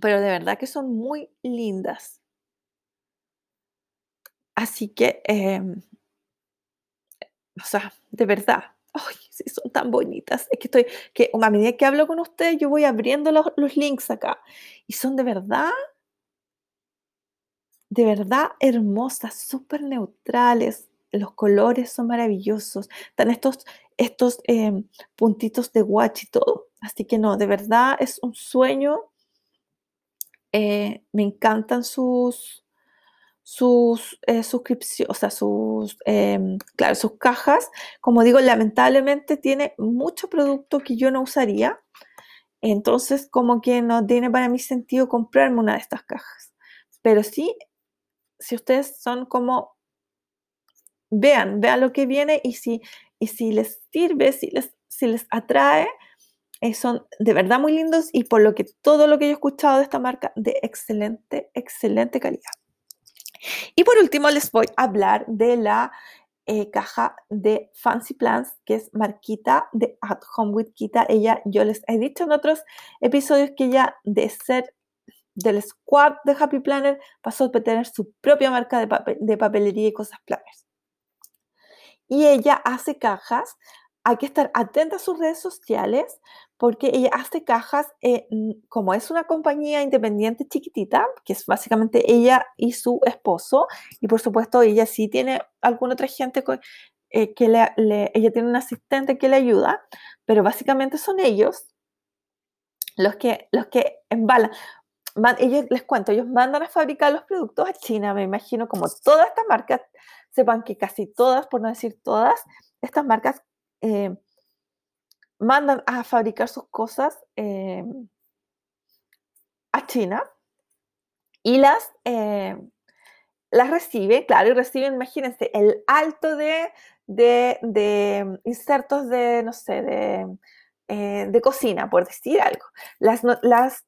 pero de verdad que son muy lindas. Así que, em, o sea, de verdad, ay, sí, son tan bonitas. Es que estoy, que a medida que hablo con ustedes, yo voy abriendo los, links acá. Y son de verdad, de verdad hermosas, súper neutrales. Los colores son maravillosos. Están estos, estos em, puntitos de watch y todo. Así que no, de verdad es un sueño. Eh, me encantan sus, sus eh, suscripciones, o sea, sus, em, claro, sus cajas. Como digo, lamentablemente tiene mucho producto que yo no usaría. Entonces, como que no tiene para mí sentido comprarme una de estas cajas. Pero sí, si ustedes son como, vean, vean lo que viene y si, y si les sirve, si les, si les atrae, eh, son de verdad muy lindos y por lo que todo lo que yo he escuchado de esta marca, de excelente, excelente calidad. Y por último, les voy a hablar de la eh, caja de Fancy Plans, que es Marquita de At Home with Kita. Ella, yo les he dicho en otros episodios que ella, de ser del squad de Happy Planner, pasó a tener su propia marca de, de papelería y cosas planners. Y ella hace cajas hay que estar atenta a sus redes sociales porque ella hace cajas, como es una compañía independiente chiquitita, que es básicamente ella y su esposo, y por supuesto ella sí tiene alguna otra gente eh, que le, ella tiene un asistente que le ayuda, pero básicamente son ellos los que, los que embalan. ellos, les cuento, ellos mandan a fabricar los productos a China, me imagino, como todas estas marcas, sepan que casi todas, por no decir todas, estas marcas eh, mandan a fabricar sus cosas eh, a China y las, eh, las recibe, claro, y reciben, imagínense, el alto de, de, insertos de, no sé, de, de, cocina, por decir algo, las, las,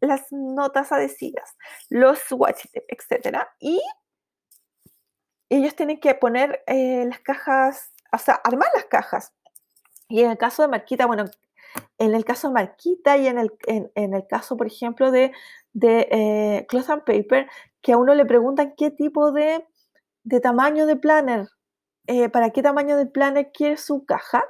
las notas adhesivas, los washi etc. Y ellos tienen que poner las cajas o sea, armar las cajas. Y en el caso de Marquita, bueno, en el caso de Marquita y en el, en, el caso, por ejemplo, de, de eh, Cloth and Paper, que a uno le preguntan qué tipo de, de tamaño de planner, eh, para qué tamaño de planner quiere su caja.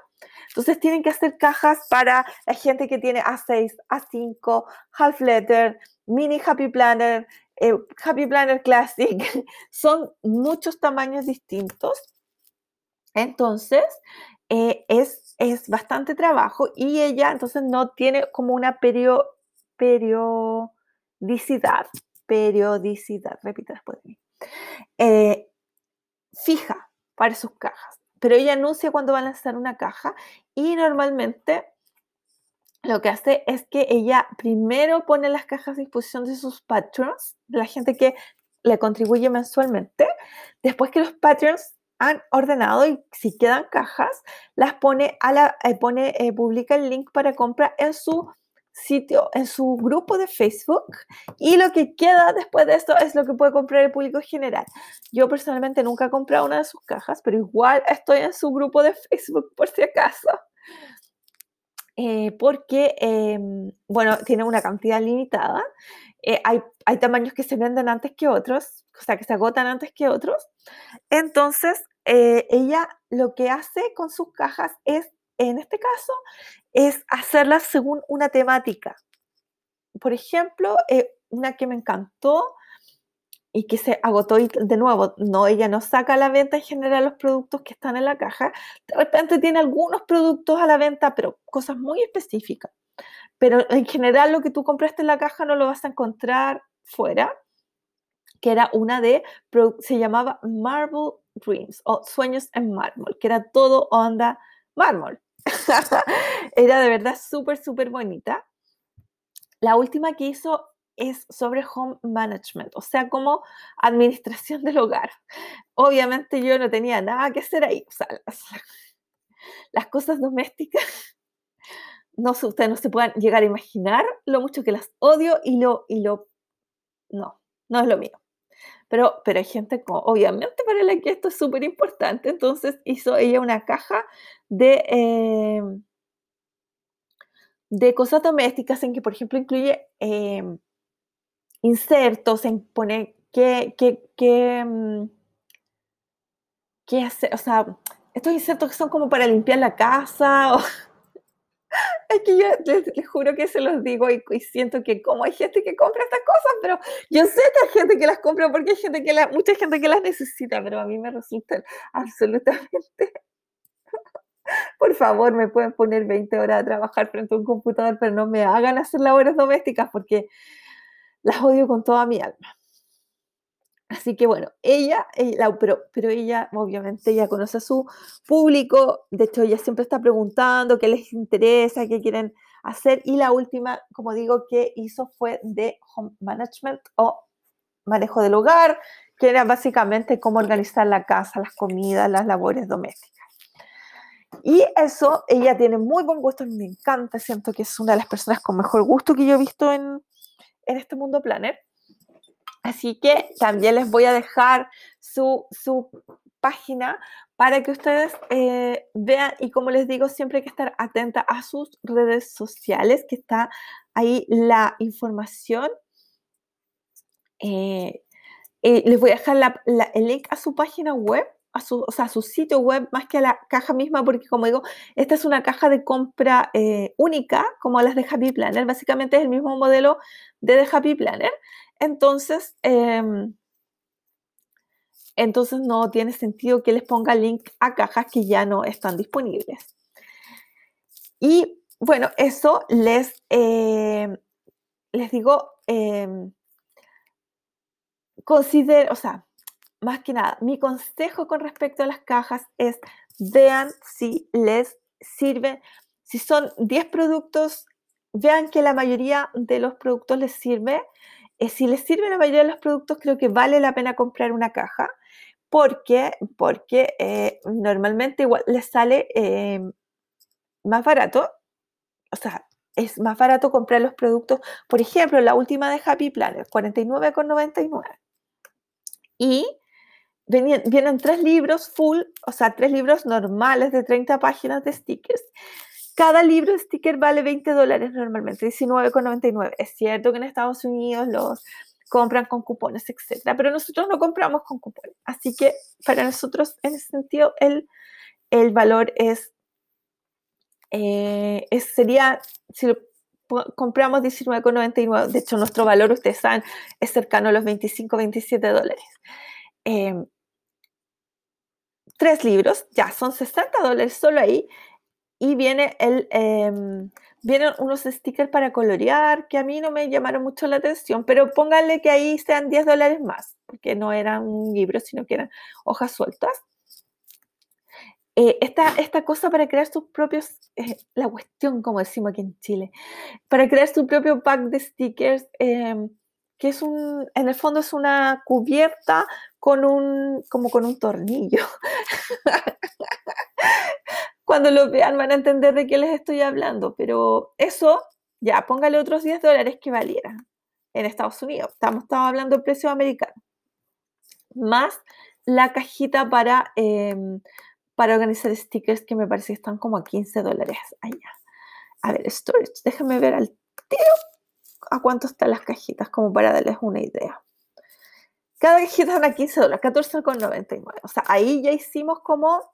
Entonces tienen que hacer cajas para la gente que tiene A6, A5, Half Letter, Mini Happy Planner, eh, Happy Planner Classic. Son muchos tamaños distintos. Entonces, eh, es, es, bastante trabajo y ella entonces no tiene como una periodicidad, periodicidad, repite después de mí, eh, fija para sus cajas. Pero ella anuncia cuando va a lanzar una caja y normalmente lo que hace es que ella primero pone las cajas a disposición de sus patrons, la gente que le contribuye mensualmente. Después que los patrons han ordenado y si quedan cajas, las pone a la, eh, pone, eh, publica el link para compra en su sitio, en su grupo de Facebook y lo que queda después de esto es lo que puede comprar el público general. Yo personalmente nunca he comprado una de sus cajas, pero igual estoy en su grupo de Facebook por si acaso. Eh, porque, em, bueno, tiene una cantidad limitada. Hay, hay tamaños que se venden antes que otros, o sea, que se agotan antes que otros. Entonces, eh, ella lo que hace con sus cajas es, en este caso, es hacerlas según una temática. Por ejemplo, eh, una que me encantó y que se agotó y de nuevo, no, ella no saca a la venta en general los productos que están en la caja. De repente tiene algunos productos a la venta, pero cosas muy específicas. Pero en general lo que tú compraste en la caja no lo vas a encontrar fuera, que era una de, se llamaba Marble Dreams o Sueños en Mármol, que era todo onda mármol. era de verdad súper, súper bonita. La última que hizo es sobre home management, o sea, como administración del hogar. Obviamente yo no tenía nada que hacer ahí. O las, cosas domésticas, no, ustedes no se puedan llegar a imaginar lo mucho que las odio y lo, y lo, no, no es lo mío. Pero, pero hay gente, como, obviamente, para la que esto es súper importante. Entonces hizo ella una caja de, em, de cosas domésticas en que, por ejemplo, incluye em, insertos, en poner qué, qué, qué, mm, qué hacer, o sea, estos insertos que son como para limpiar la casa. es que yo les, juro que se los digo y, siento que como hay gente que compra estas cosas, pero yo sé que hay gente que las compra porque hay gente que la, mucha gente que las necesita, pero a mí me resultan absolutamente... Por favor, me pueden poner 20 horas a trabajar frente a un computador, pero no me hagan hacer labores domésticas porque las odio con toda mi alma. Así que bueno, ella, pero, pero ella obviamente ya conoce a su público, de hecho ella siempre está preguntando qué les interesa, qué quieren hacer y la última, como digo, que hizo fue de home management o manejo del hogar, que era básicamente cómo organizar la casa, las comidas, las labores domésticas. Y eso, ella tiene muy buen gusto, me encanta, siento que es una de las personas con mejor gusto que yo he visto en, en este mundo planner. Así que también les voy a dejar su, página para que ustedes eh, vean y como les digo, siempre hay que estar atenta a sus redes sociales, que está ahí la información. Eh, les voy a dejar el link a su página web, a su, o sea, a su sitio web, más que a la caja misma, porque como digo, esta es una caja de compra eh, única, como las de Happy Planner. Básicamente es el mismo modelo de The Happy Planner. Entonces, em, entonces no tiene sentido que les ponga link a cajas que ya no están disponibles. Y bueno, eso les, em, les digo, eh, considero, o sea, más que nada, mi consejo con respecto a las cajas es vean si les sirve. Si son 10 productos, vean que la mayoría de los productos les sirve eh, si les sirve la mayoría de los productos, creo que vale la pena comprar una caja. porque Porque eh, normalmente igual les sale em, más barato. O sea, es más barato comprar los productos. Por ejemplo, la última de Happy Planner, 49,99. Y vienen tres libros full, o sea, tres libros normales de 30 páginas de stickers. Cada libro de sticker vale 20 dólares normalmente, 19,99. Es cierto que en Estados Unidos los compran con cupones, etcétera, pero nosotros no compramos con cupones. Así que para nosotros, en ese sentido, el, el valor es, eh, es, sería, si lo compramos 19,99, de hecho nuestro valor, ustedes saben, es cercano a los 25, 27 dólares. Em, tres libros, ya son 60 dólares solo ahí y viene el, em, vienen unos stickers para colorear que a mí no me llamaron mucho la atención, pero pónganle que ahí sean 10 dólares más, porque no eran un libro, sino que eran hojas sueltas. Eh, esta, esta, cosa para crear sus propios, eh, la cuestión, como decimos aquí en Chile, para crear su propio pack de stickers, em, que es un, en el fondo es una cubierta con un, como con un tornillo. cuando lo vean van a entender de qué les estoy hablando, pero eso Ya, póngale otros 10 dólares que valiera en Estados Unidos. Estamos, estamos hablando de precio americano. Más la cajita para, em, para organizar stickers que me parece que están como a 15 dólares allá. A ver, storage, déjenme ver al tiro a cuánto están las cajitas, como para darles una idea. Cada cajita está a 15 dólares, 14,99. O sea, ahí ya hicimos como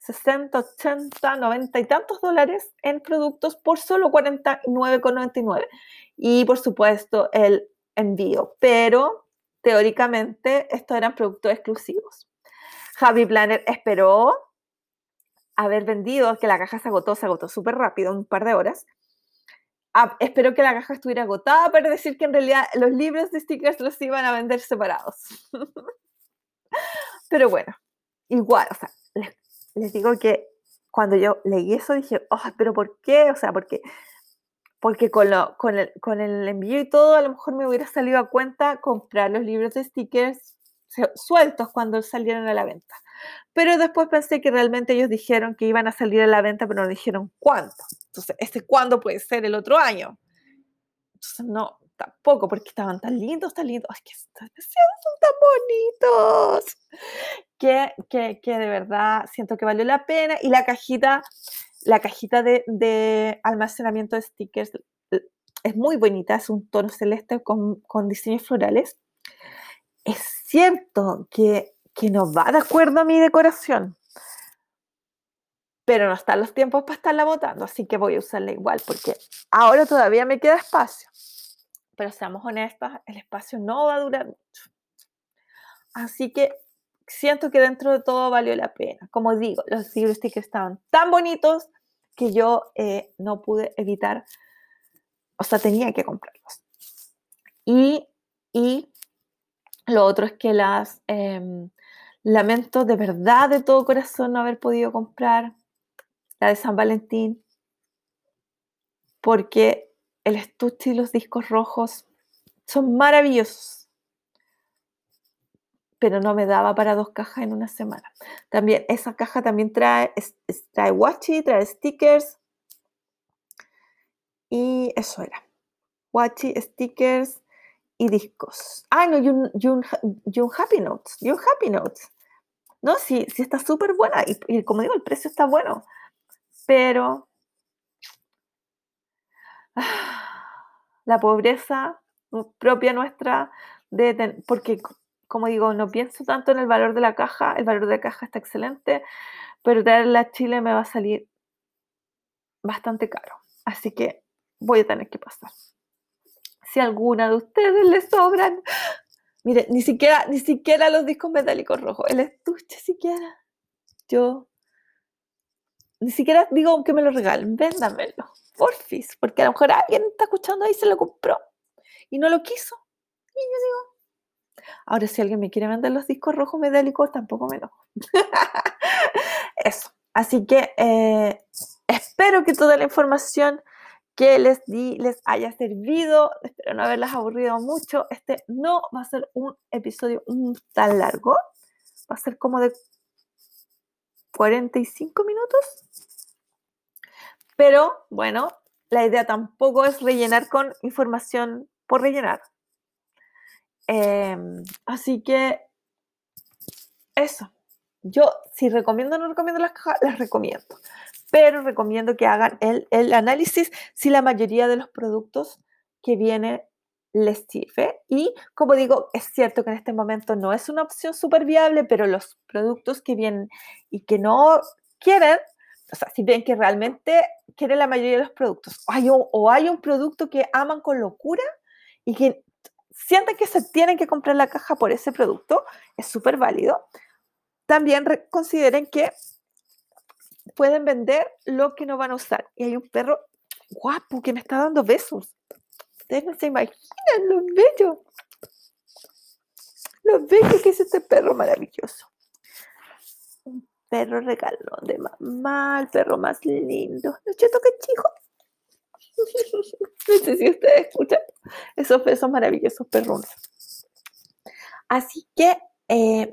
60, 80, 90 y tantos dólares en productos por solo 49,99. Y por supuesto el envío. Pero teóricamente estos eran productos exclusivos. Javi Planner esperó haber vendido, que la caja se agotó, se agotó súper rápido, un par de horas. Ah, espero que la caja estuviera agotada para decir que en realidad los libros de stickers los iban a vender separados. Pero bueno, igual, o sea, les, digo que cuando yo leí eso dije, oh, pero ¿por qué? O sea, porque, porque con, lo, con, el, con el envío y todo, a lo mejor me hubiera salido a cuenta comprar los libros de stickers sueltos cuando salieron a la venta. Pero después pensé que realmente ellos dijeron que iban a salir a la venta, pero no dijeron cuánto. Entonces, ¿este cuándo puede ser el otro año? Entonces, no, tampoco, porque estaban tan lindos, tan lindos. Es que son tan bonitos. Que, que, que, de verdad siento que valió la pena. Y la cajita, la cajita de, de almacenamiento de stickers es muy bonita. Es un tono celeste con, con diseños florales. Es cierto que que no va de acuerdo a mi decoración. Pero no están los tiempos para estarla botando, así que voy a usarla igual, porque ahora todavía me queda espacio. Pero seamos honestas, el espacio no va a durar mucho. Así que siento que dentro de todo valió la pena. Como digo, los libros estaban tan bonitos que yo eh, no pude evitar, o sea, tenía que comprarlos. Y, y lo otro es que las, em, Lamento de verdad, de todo corazón, no haber podido comprar la de San Valentín, porque el estuche y los discos rojos son maravillosos, pero no me daba para dos cajas en una semana. También, esa caja también trae, trae watchy, trae stickers, y eso era. Watchy, stickers y discos. Ah, no, y un, Happy Notes, y un Happy Notes. No, sí, sí está súper buena y, como digo, el precio está bueno, pero la pobreza propia nuestra, de porque como digo, no pienso tanto en el valor de la caja, el valor de la caja está excelente, pero traerla a Chile me va a salir bastante caro, así que voy a tener que pasar. Si alguna de ustedes le sobran, Mire, ni siquiera, ni siquiera los discos metálicos rojos, el estuche siquiera. Yo ni siquiera digo que me lo regalen, véndamelo, porfis, porque a lo mejor alguien está escuchando ahí se lo compró y no lo quiso. Y yo digo, ahora si alguien me quiere vender los discos rojos metálicos, tampoco me lo. Eso. Así que eh, espero que toda la información que les di les haya servido. Espero no haberlas aburrido mucho. Este no va a ser un episodio tan largo. Va a ser como de 45 minutos. Pero bueno, la idea tampoco es rellenar con información por rellenar. Em, así que eso. Yo, si recomiendo o no recomiendo las cajas, las recomiendo pero recomiendo que hagan el, análisis si la mayoría de los productos que viene les sirve. Y como digo, es cierto que en este momento no es una opción súper viable, pero los productos que vienen y que no quieren, o sea, si ven que realmente quieren la mayoría de los productos, hay un, o hay un producto que aman con locura y que sienten que se tienen que comprar la caja por ese producto, es súper válido. También consideren que pueden vender lo que no van a usar. Y hay un perro guapo que me está dando besos. Ustedes no se imaginan lo bello. Lo bello que es este perro maravilloso. Un perro regalón de mamá, el perro más lindo. ¿No cheto que chico? no sé si ustedes escuchan esos besos maravillosos perrones. Así que, eh,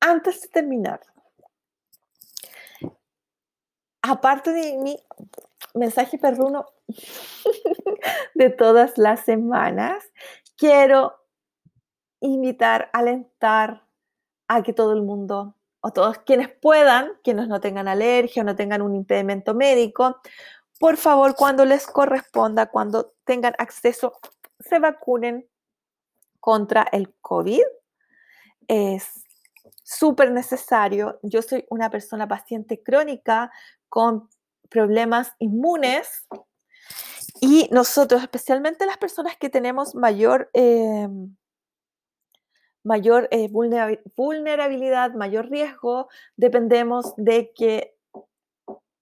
antes de terminar, aparte de mi mensaje perruno de todas las semanas. Quiero invitar, alentar a que todo el mundo, o todos quienes puedan, quienes no tengan alergia no tengan un impedimento médico, por favor, cuando les corresponda, cuando tengan acceso, se vacunen contra el COVID. Es súper necesario. Yo soy una persona paciente crónica con problemas inmunes y nosotros, especialmente las personas que tenemos mayor, em, mayor eh, vulnerabilidad, mayor riesgo, dependemos de que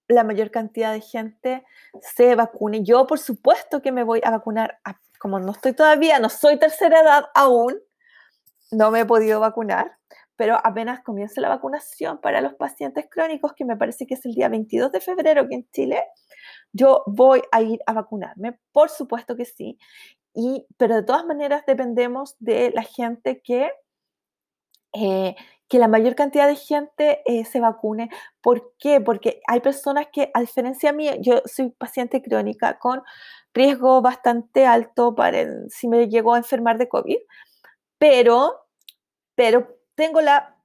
la mayor cantidad de gente se vacune. Yo, por supuesto, que me voy a vacunar, como no estoy todavía, no soy tercera edad aún, no me he podido vacunar, pero apenas comience la vacunación para los pacientes crónicos, que me parece que es el día 22 de febrero aquí en Chile, yo voy a ir a vacunarme, por supuesto que sí, y, pero de todas maneras dependemos de la gente que, eh, que la mayor cantidad de gente eh, se vacune. ¿Por qué? Porque hay personas que, a diferencia mía, yo soy paciente crónica con riesgo bastante alto para si me llego a enfermar de COVID, pero, pero tengo la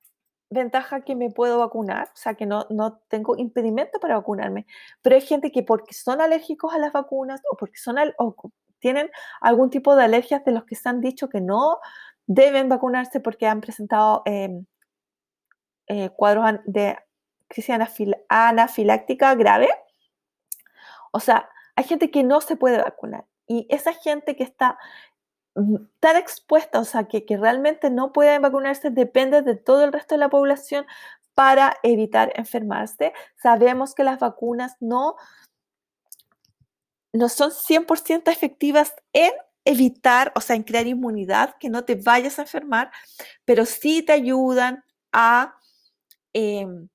ventaja que me puedo vacunar, o sea, que no, no tengo impedimento para vacunarme, pero hay gente que porque son alérgicos a las vacunas o porque son o tienen algún tipo de alergias de los que se han dicho que no deben vacunarse porque han presentado em, eh, cuadros de crisis anafiláctica grave. O sea, hay gente que no se puede vacunar y esa gente que está tan expuesta, o sea, que, que realmente no pueden vacunarse, depende de todo el resto de la población para evitar enfermarse. Sabemos que las vacunas no, no son 100% efectivas en evitar, o sea, en crear inmunidad, que no te vayas a enfermar, pero sí te ayudan a, em,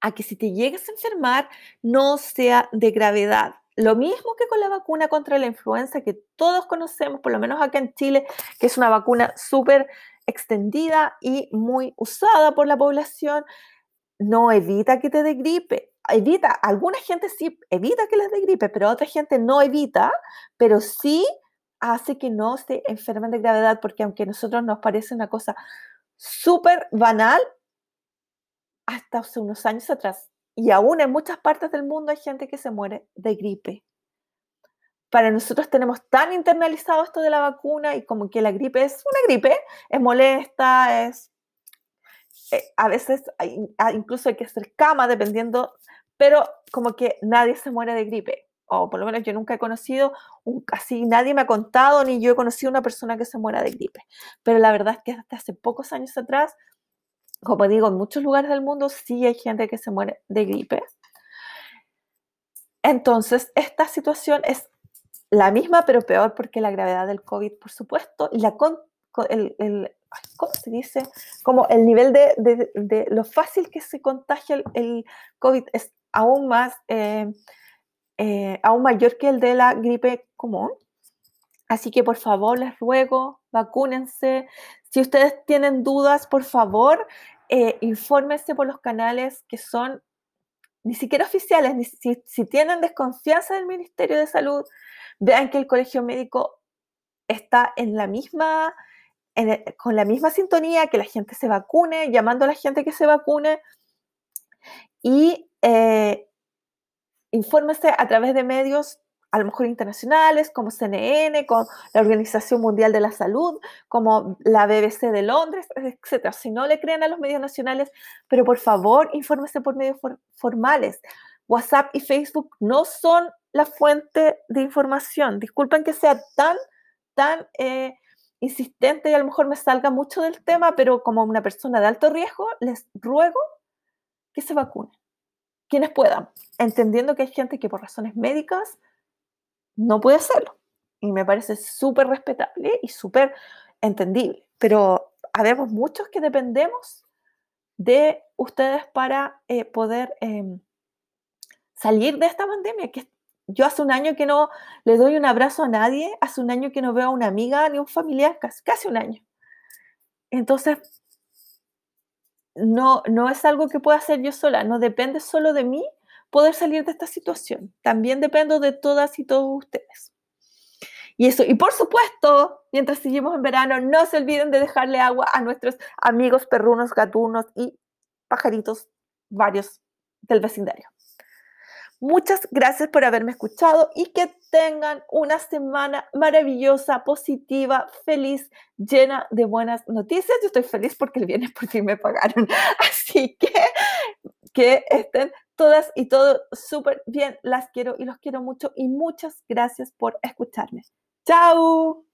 a que si te llegas a enfermar no sea de gravedad. Lo mismo que con la vacuna contra la influenza que todos conocemos, por lo menos acá en Chile, que es una vacuna súper extendida y muy usada por la población, no evita que te dé gripe. Evita, alguna gente sí evita que les dé gripe, pero otra gente no evita, pero sí hace que no se enfermen de gravedad, porque aunque a nosotros nos parece una cosa súper banal, hasta hace unos años atrás y aún en muchas partes del mundo hay gente que se muere de gripe. Para nosotros tenemos tan internalizado esto de la vacuna y como que la gripe es una gripe, es molesta, es... Eh, a veces ah, incluso hay que hacer cama dependiendo, pero como que nadie se muere de gripe. O por lo menos yo nunca he conocido, un, casi nadie me ha contado, ni yo he conocido una persona que se muera de gripe. Pero la verdad es que hasta hace pocos años atrás como digo, en muchos lugares del mundo sí hay gente que se muere de gripe. Entonces, esta situación es la misma, pero peor porque la gravedad del COVID, por supuesto, y la el, ¿cómo se dice? Como el nivel de, lo fácil que se contagia el, COVID es aún más, eh, eh, aún mayor que el de la gripe común. Así que por favor les ruego, vacúnense. Si ustedes tienen dudas, por favor, eh, infórmense por los canales que son ni siquiera oficiales, ni si, tienen desconfianza del Ministerio de Salud, vean que el colegio médico está en la misma, con la misma sintonía, que la gente se vacune, llamando a la gente que se vacune y eh, infórmense a través de medios a lo mejor internacionales, como CNN, con la Organización Mundial de la Salud, como la BBC de Londres, etc. Si no le creen a los medios nacionales, pero por favor, infórmese por medios formales. WhatsApp y Facebook no son la fuente de información. Disculpen que sea tan, tan eh, insistente y a lo mejor me salga mucho del tema, pero como una persona de alto riesgo, les ruego que se vacunen. Quienes puedan, entendiendo que hay gente que por razones médicas no puede hacerlo. Y me parece súper respetable y súper entendible. Pero habemos muchos que dependemos de ustedes para eh, poder em, salir de esta pandemia. Que yo hace un año que no le doy un abrazo a nadie, hace un año que no veo a una amiga ni un familiar, casi, casi un año. Entonces, no, no es algo que pueda hacer yo sola, no depende solo de mí poder salir de esta situación. También dependo de todas y todos ustedes. Y eso, y por supuesto, mientras seguimos en verano, no se olviden de dejarle agua a nuestros amigos perrunos, gatunos y pajaritos varios del vecindario. Muchas gracias por haberme escuchado y que tengan una semana maravillosa, positiva, feliz, llena de buenas noticias. Yo estoy feliz porque el viernes por fin me pagaron. Así que que estén todas y todos súper bien. Las quiero y los quiero mucho y muchas gracias por escucharme. Chao.